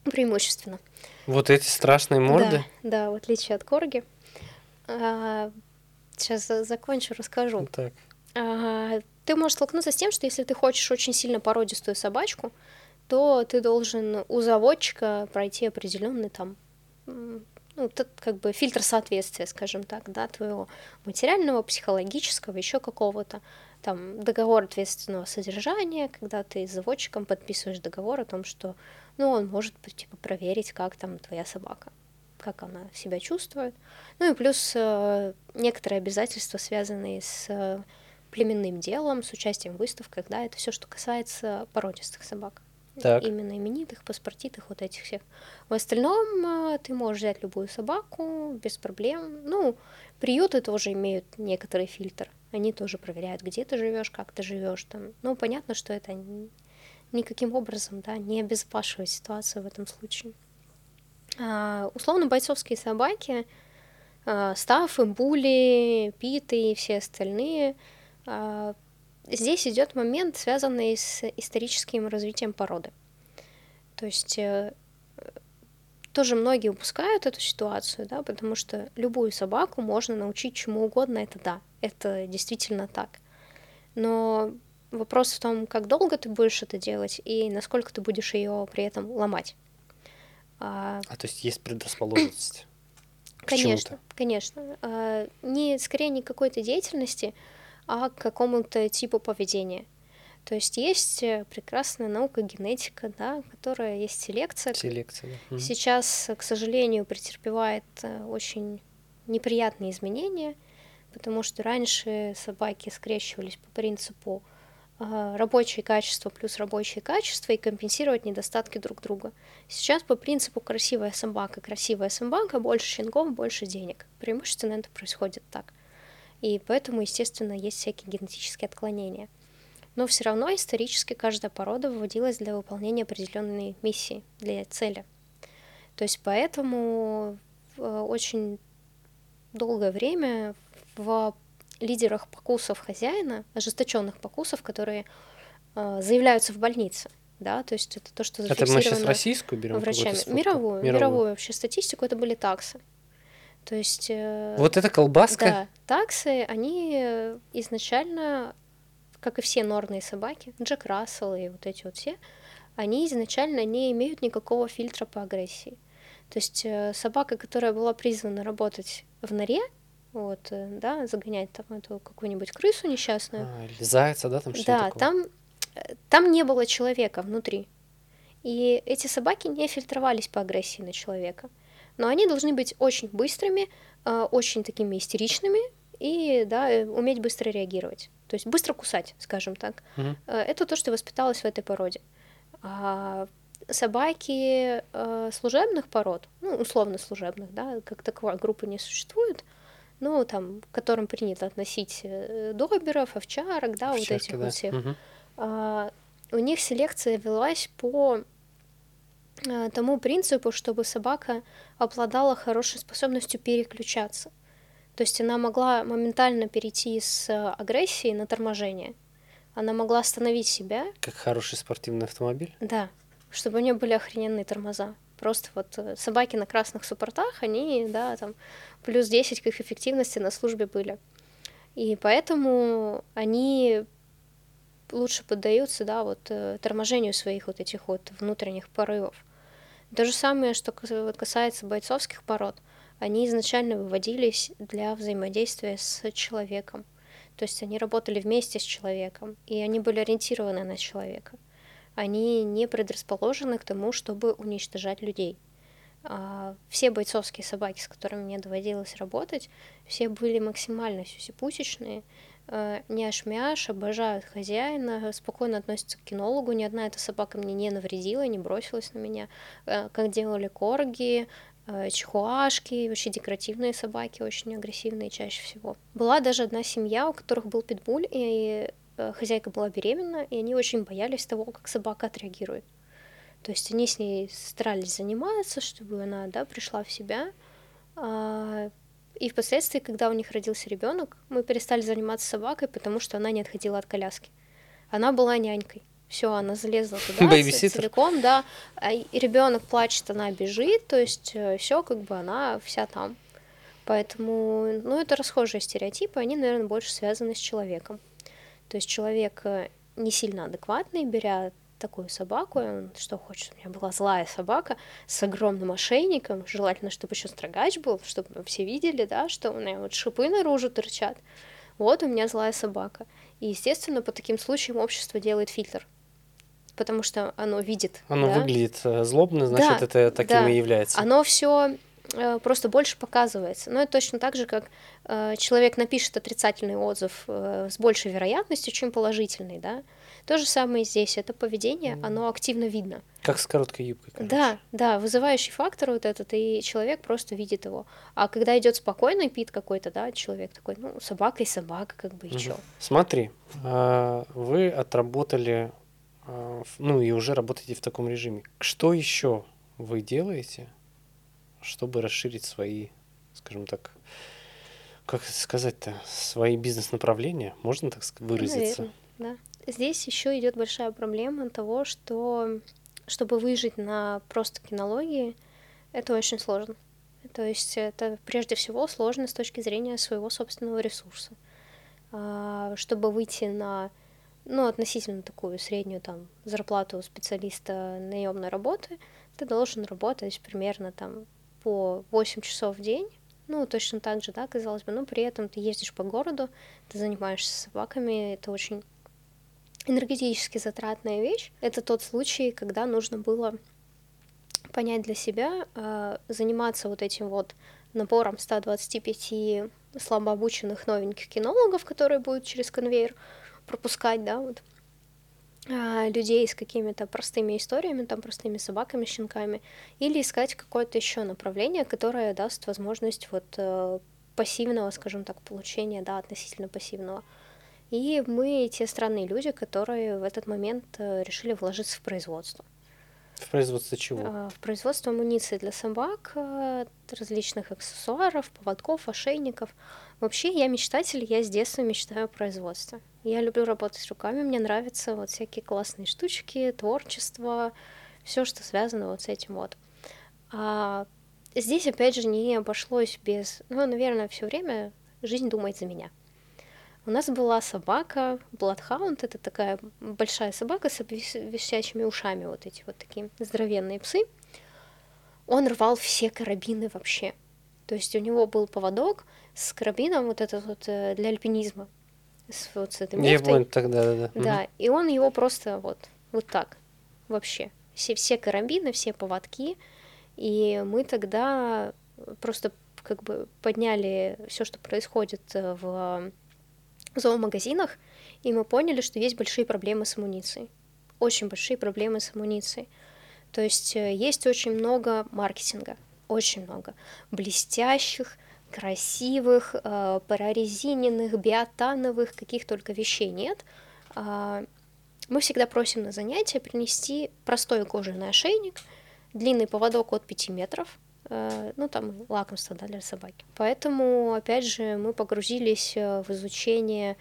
Преимущественно. Вот эти страшные морды? Да, да в отличие от корги. А, сейчас закончу, расскажу. Так. А, ты можешь столкнуться с тем, что если ты хочешь очень сильно породистую собачку, то ты должен у заводчика пройти определенный там ну, тут как бы фильтр соответствия, скажем так, да, твоего материального, психологического, еще какого-то, там, договор ответственного содержания, когда ты с заводчиком подписываешь договор о том, что, ну, он может, типа, проверить, как там твоя собака, как она себя чувствует. Ну и плюс э, некоторые обязательства, связанные с э, племенным делом, с участием в выставках, да, это все, что касается породистых собак. Так. Именно именитых, паспортитых, вот этих всех. В остальном а, ты можешь взять любую собаку без проблем. Ну, приюты тоже имеют некоторый фильтр. Они тоже проверяют, где ты живешь, как ты живешь там. Ну, понятно, что это никаким образом, да, не обезопашивает ситуацию в этом случае. А, условно бойцовские собаки, а, стафы, були, питы и все остальные здесь идет момент, связанный с историческим развитием породы. То есть э, тоже многие упускают эту ситуацию, да, потому что любую собаку можно научить чему угодно, это да, это действительно так. Но вопрос в том, как долго ты будешь это делать и насколько ты будешь ее при этом ломать. А, а то есть есть предрасположенность? Конечно, конечно. А, не скорее не какой-то деятельности, а к какому-то типу поведения. То есть есть э, прекрасная наука генетика, да, которая есть селекция. Селекция, да. Сейчас, к сожалению, претерпевает э, очень неприятные изменения, потому что раньше собаки скрещивались по принципу э, рабочие качества плюс рабочие качества и компенсировать недостатки друг друга. Сейчас по принципу красивая собака, красивая собака, больше щенков, больше денег. Преимущественно это происходит так и поэтому, естественно, есть всякие генетические отклонения. Но все равно исторически каждая порода выводилась для выполнения определенной миссии, для цели. То есть поэтому очень долгое время в лидерах покусов хозяина, ожесточенных покусов, которые э, заявляются в больнице, да, то есть это то, что зафиксировано это мы сейчас российскую берем врачами, мировую, мировую, мировую вообще статистику, это были таксы. То есть... Э, вот эта колбаска? Да, таксы, они изначально, как и все норные собаки, Джек Рассел и вот эти вот все, они изначально не имеют никакого фильтра по агрессии. То есть э, собака, которая была призвана работать в норе, вот, э, да, загонять там эту какую-нибудь крысу несчастную. А, или зайца, да, там что-то Да, такое. там, там не было человека внутри. И эти собаки не фильтровались по агрессии на человека но они должны быть очень быстрыми, а, очень такими истеричными и да, э, уметь быстро реагировать. То есть быстро кусать, скажем так. Mm-hmm. Это то, что воспиталось в этой породе. А собаки э, служебных пород, ну, условно служебных, да, как таковой группы не существует, ну, там, к которым принято относить э, доберов, овчарок, да, Овчарки, вот этих да. вот всех. Угу. А, у них селекция велась по Э, тому принципу, чтобы собака обладала хорошей способностью переключаться. То есть она могла моментально перейти с агрессии на торможение. Она могла остановить себя. Как хороший спортивный автомобиль? Да, чтобы у нее были охрененные тормоза. Просто вот э, собаки на красных суппортах, они, да, там, плюс 10 к их эффективности на службе были. И поэтому они лучше поддаются, да, вот э, торможению своих вот этих вот внутренних порывов. То же самое, что касается бойцовских пород, они изначально выводились для взаимодействия с человеком. То есть они работали вместе с человеком, и они были ориентированы на человека. Они не предрасположены к тому, чтобы уничтожать людей. А все бойцовские собаки, с которыми мне доводилось работать, все были максимально сюсипусечные, няш-мяш, обожают хозяина, спокойно относятся к кинологу. Ни одна эта собака мне не навредила, не бросилась на меня. Э, как делали корги, э, чихуашки, вообще декоративные собаки, очень агрессивные чаще всего. Была даже одна семья, у которых был питбуль, и хозяйка была беременна, и они очень боялись того, как собака отреагирует. То есть они с ней старались заниматься, чтобы она да, пришла в себя. И впоследствии, когда у них родился ребенок, мы перестали заниматься собакой, потому что она не отходила от коляски. Она была нянькой. Все, она залезла туда целиком, да. А ребенок плачет, она бежит, то есть э, все, как бы она вся там. Поэтому, ну, это расхожие стереотипы, они, наверное, больше связаны с человеком. То есть человек э, не сильно адекватный, беря такую собаку, он что хочет, у меня была злая собака с огромным ошейником, желательно, чтобы еще строгач был, чтобы все видели, да, что у меня вот шипы наружу торчат. Вот у меня злая собака. И, естественно, по таким случаям общество делает фильтр, потому что оно видит. Оно да? выглядит э, злобно, значит, Да, это таким да. и является. Оно все просто больше показывается. Но это точно так же, как э, человек напишет отрицательный отзыв э, с большей вероятностью, чем положительный, да. То же самое здесь. Это поведение, оно активно видно. Как с короткой юбкой. короче. Да, да, вызывающий фактор вот этот, и человек просто видит его. А когда идет спокойный пит какой-то, да, человек такой, ну, собака и собака, как бы и чё. Смотри, а, вы отработали, а, ну и уже работаете в таком режиме. Что еще вы делаете, чтобы расширить свои, скажем так, как сказать-то, свои бизнес-направления, можно так выразиться? Наверно, да. Здесь еще идет большая проблема того, что чтобы выжить на просто кинологии, это очень сложно. То есть это прежде всего сложно с точки зрения своего собственного ресурса. А, Чтобы выйти на ну, относительно такую среднюю там зарплату специалиста наемной работы, ты должен работать примерно там по 8 часов в день, ну, точно так же, да, казалось бы, но при этом ты ездишь по городу, ты занимаешься собаками, это очень энергетически затратная вещь. Это тот случай, когда нужно было понять для себя, э, заниматься вот этим вот набором 125 слабообученных новеньких кинологов, которые будут через конвейер пропускать, да, вот, а, людей с какими-то простыми историями, там, простыми собаками, щенками, или искать какое-то еще направление, которое даст возможность вот э, пассивного, скажем так, получения, да, относительно пассивного. И мы те странные люди, которые в этот момент э, решили вложиться в производство. В производстве чего? А, В производство амуниции для собак, э, различных аксессуаров, поводков, ошейников. Вообще, я мечтатель, я с детства мечтаю о производстве. Я люблю работать руками, мне нравятся вот всякие классные штучки, творчество, все, что связано вот с этим вот. А здесь, опять же, не обошлось без... Ну, наверное, все время жизнь думает за меня. У нас была собака, Bloodhound, это такая большая собака с висячими ушами, вот эти вот такие здоровенные псы. Он рвал все карабины вообще. То есть у него был поводок с карабином вот этот вот э, для альпинизма, с, вот с этой Я муфтой. понял тогда, да, да. Да, и он его просто вот, вот так вообще. Все, все карабины, все поводки. И мы тогда просто как бы подняли все, что происходит э, в зоомагазинах, и мы поняли, что есть большие проблемы с амуницией. Очень большие проблемы с амуницией. То есть э, есть очень много маркетинга, очень много блестящих, красивых, э, прорезиненных, биотановых, каких только вещей нет. А, Мы всегда просим на занятия принести простой кожаный ошейник, длинный поводок от 5 метров, э, ну там лакомство да, для собаки. Поэтому, опять же, мы погрузились э, в изучение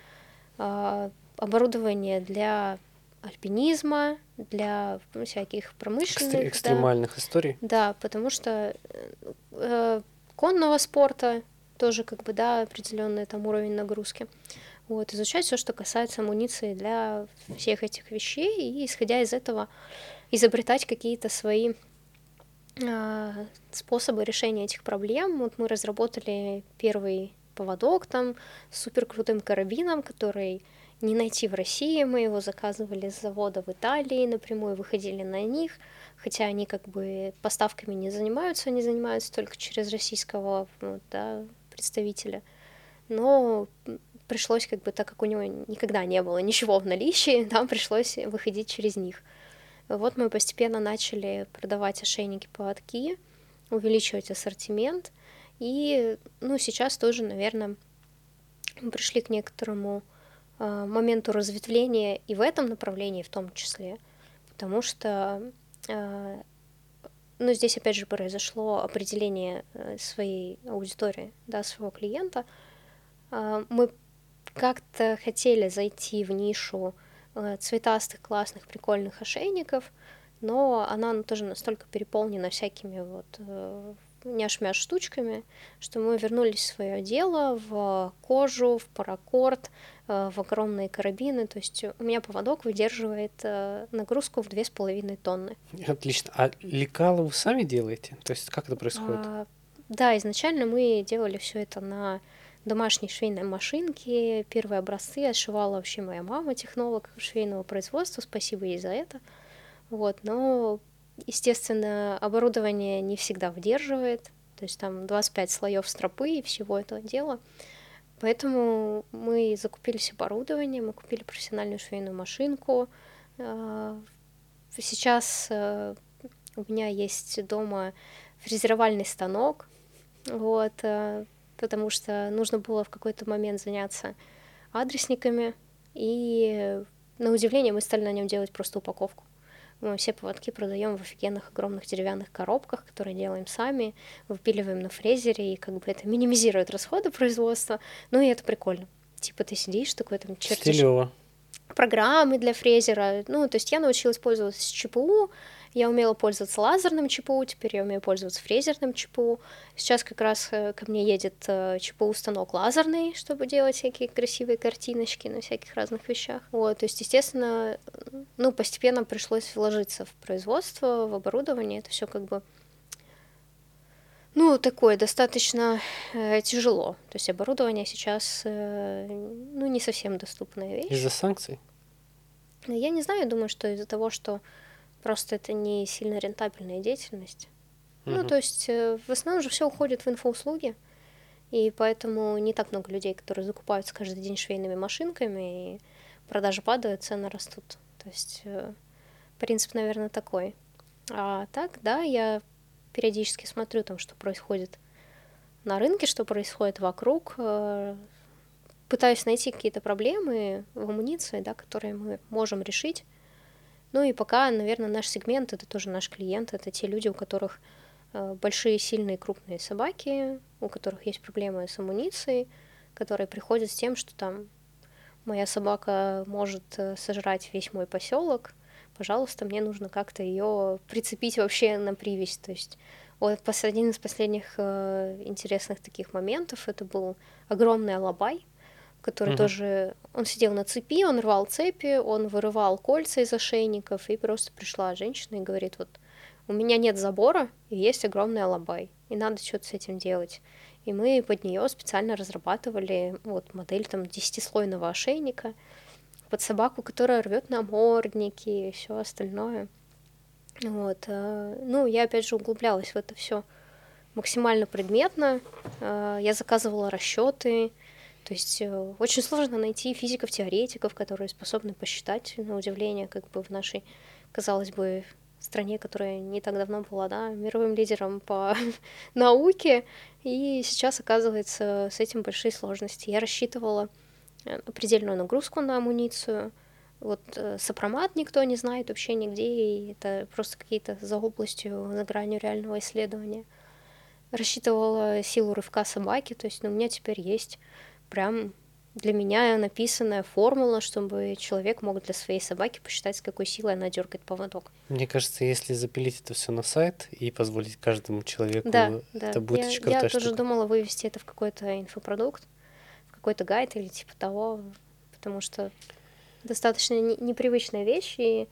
а, оборудования для альпинизма, для ну, всяких промышленных. Да. экстремальных историй. Да, потому что э, э, конного спорта тоже как бы, да, определенный там уровень нагрузки. Вот, изучать все, что касается амуниции для всех этих вещей, и исходя из этого изобретать какие-то свои способы решения этих проблем. Вот мы разработали первый поводок там с супер крутым карабином, который не найти в России. Мы его заказывали с завода в Италии, напрямую выходили на них, хотя они как бы поставками не занимаются, они занимаются только через российского да, представителя. Но пришлось как бы, так как у него никогда не было ничего в наличии, нам пришлось выходить через них. Вот мы постепенно начали продавать ошейники, поводки, увеличивать ассортимент. И, ну, сейчас тоже, наверное, мы пришли к некоторому э, моменту разветвления и в этом направлении в том числе, потому что, э, ну, здесь опять же произошло определение э, своей аудитории, да, своего клиента. Э, мы как-то хотели зайти в нишу цветастых, классных, прикольных ошейников, но она ну, тоже настолько переполнена всякими вот э, няшмяш штучками, что мы вернулись в свое дело, в кожу, в паракорд, э, в огромные карабины. То есть у меня поводок выдерживает э, нагрузку в две с половиной тонны. Отлично. А лекало вы сами делаете? То есть как это происходит? А, да, изначально мы делали все это на домашней швейной машинке. Первые образцы отшивала вообще моя мама, технолог швейного производства. Спасибо ей за это. Вот, но Естественно, оборудование не всегда выдерживает, то есть там 25 слоев стропы и всего этого дела. Поэтому мы закупились оборудование, мы купили профессиональную швейную машинку. А, сейчас э, у меня есть дома фрезеровальный станок, вот, э, потому что нужно было в какой-то момент заняться адресниками, и на удивление мы стали на нем делать просто упаковку. Мы все поводки продаем в офигенных огромных деревянных коробках, которые делаем сами, выпиливаем на фрезере, и как бы это минимизирует расходы производства. Ну и это прикольно. Типа ты сидишь такой там чертишь... Стилево. Программы для фрезера. Ну, то есть я научилась пользоваться ЧПУ, я умела пользоваться лазерным ЧПУ, теперь я умею пользоваться фрезерным ЧПУ. Сейчас как раз э, ко мне едет э, ЧПУ станок лазерный, чтобы делать всякие красивые картиночки на всяких разных вещах. Вот, то есть, естественно, ну, постепенно пришлось вложиться в производство, в оборудование. Это все как бы ну, такое достаточно э, тяжело. То есть оборудование сейчас, э, ну, не совсем доступная вещь. Из-за санкций? Я не знаю, думаю, что из-за того, что Просто это не сильно рентабельная деятельность. Угу. Ну, то есть э, в основном же все уходит в инфоуслуги, и поэтому не так много людей, которые закупаются каждый день швейными машинками, и продажи падают, цены растут. То есть э, принцип, наверное, такой. А так, да, я периодически смотрю там, что происходит на рынке, что происходит вокруг, э, пытаюсь найти какие-то проблемы в амуниции, да, которые мы можем решить ну и пока, наверное, наш сегмент — это тоже наш клиент, это те люди, у которых э, большие, сильные, крупные собаки, у которых есть проблемы с амуницией, которые приходят с тем, что там моя собака может э, сожрать весь мой поселок, пожалуйста, мне нужно как-то ее прицепить вообще на привязь. То есть вот один из последних э, интересных таких моментов это был огромный алабай, который угу. тоже... Он сидел на цепи, он рвал цепи, он вырывал кольца из ошейников, и просто пришла женщина и говорит, вот, у меня нет забора, и есть огромный алабай, и надо что-то с этим делать. И мы под нее специально разрабатывали вот модель там десятислойного ошейника под собаку, которая рвет намордники и все остальное. Вот. Э, ну, я опять же углублялась в это все максимально предметно. Э, я заказывала расчеты, то есть э, очень сложно найти физиков-теоретиков, которые способны посчитать, на удивление, как бы в нашей, казалось бы, стране, которая не так давно была, да, мировым лидером по науке, и сейчас оказывается с этим большие сложности. Я рассчитывала э, определенную нагрузку на амуницию, вот э, сопромат никто не знает вообще нигде, и это просто какие-то за областью, за гранью реального исследования. Рассчитывала силу рывка собаки, то есть ну, у меня теперь есть прям для меня написанная формула, чтобы человек мог для своей собаки посчитать, с какой силой она дергает поводок. Мне кажется, если запилить это все на сайт и позволить каждому человеку, да, это да. будет я, очень крутая Я штука. тоже думала вывести это в какой-то инфопродукт, в какой-то гайд или типа того, потому что достаточно непривычная вещь, и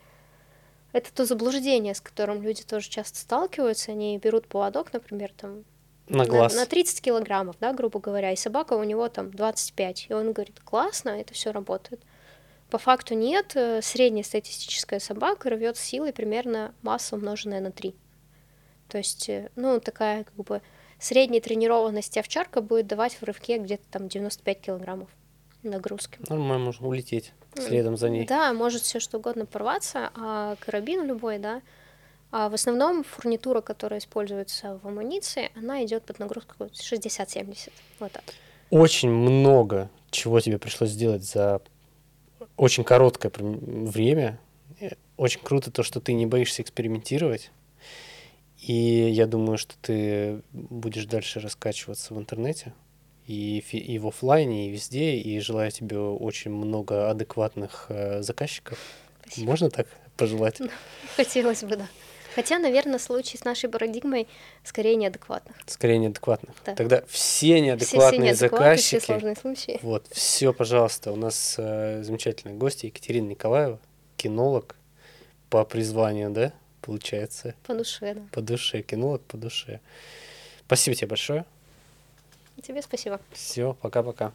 это то заблуждение, с которым люди тоже часто сталкиваются. Они берут поводок, например, там на глаз. На, на 30 килограммов, да, грубо говоря, и собака у него там 25. И он говорит, классно, это все работает. По факту нет, э, средняя статистическая собака рвет силой примерно масса умноженная на 3. То есть, э, ну, такая как бы средняя тренированность овчарка будет давать в рывке где-то там 95 килограммов нагрузки. Нормально, можно улететь следом за ней. Да, может все что угодно порваться, а карабин любой, да, в основном фурнитура, которая используется в амуниции, она идет под нагрузку 60-70. Вот так. Очень много чего тебе пришлось сделать за очень короткое время. Очень круто то, что ты не боишься экспериментировать. И я думаю, что ты будешь дальше раскачиваться в интернете и, и в офлайне, и везде. И желаю тебе очень много адекватных э, заказчиков. Спасибо. Можно так пожелать? Хотелось бы, да. Хотя, наверное, случай с нашей парадигмой скорее неадекватных. Скорее неадекватных. Да. Тогда все Все, неадекватные все неадекватные, все заказчики. сложные случаи. Вот, все, пожалуйста. У нас э, замечательная гостья Екатерина Николаева, кинолог по призванию, да, получается, По душе, да. по душе, кинолог по душе. Спасибо тебе большое. Тебе спасибо. Все, пока-пока.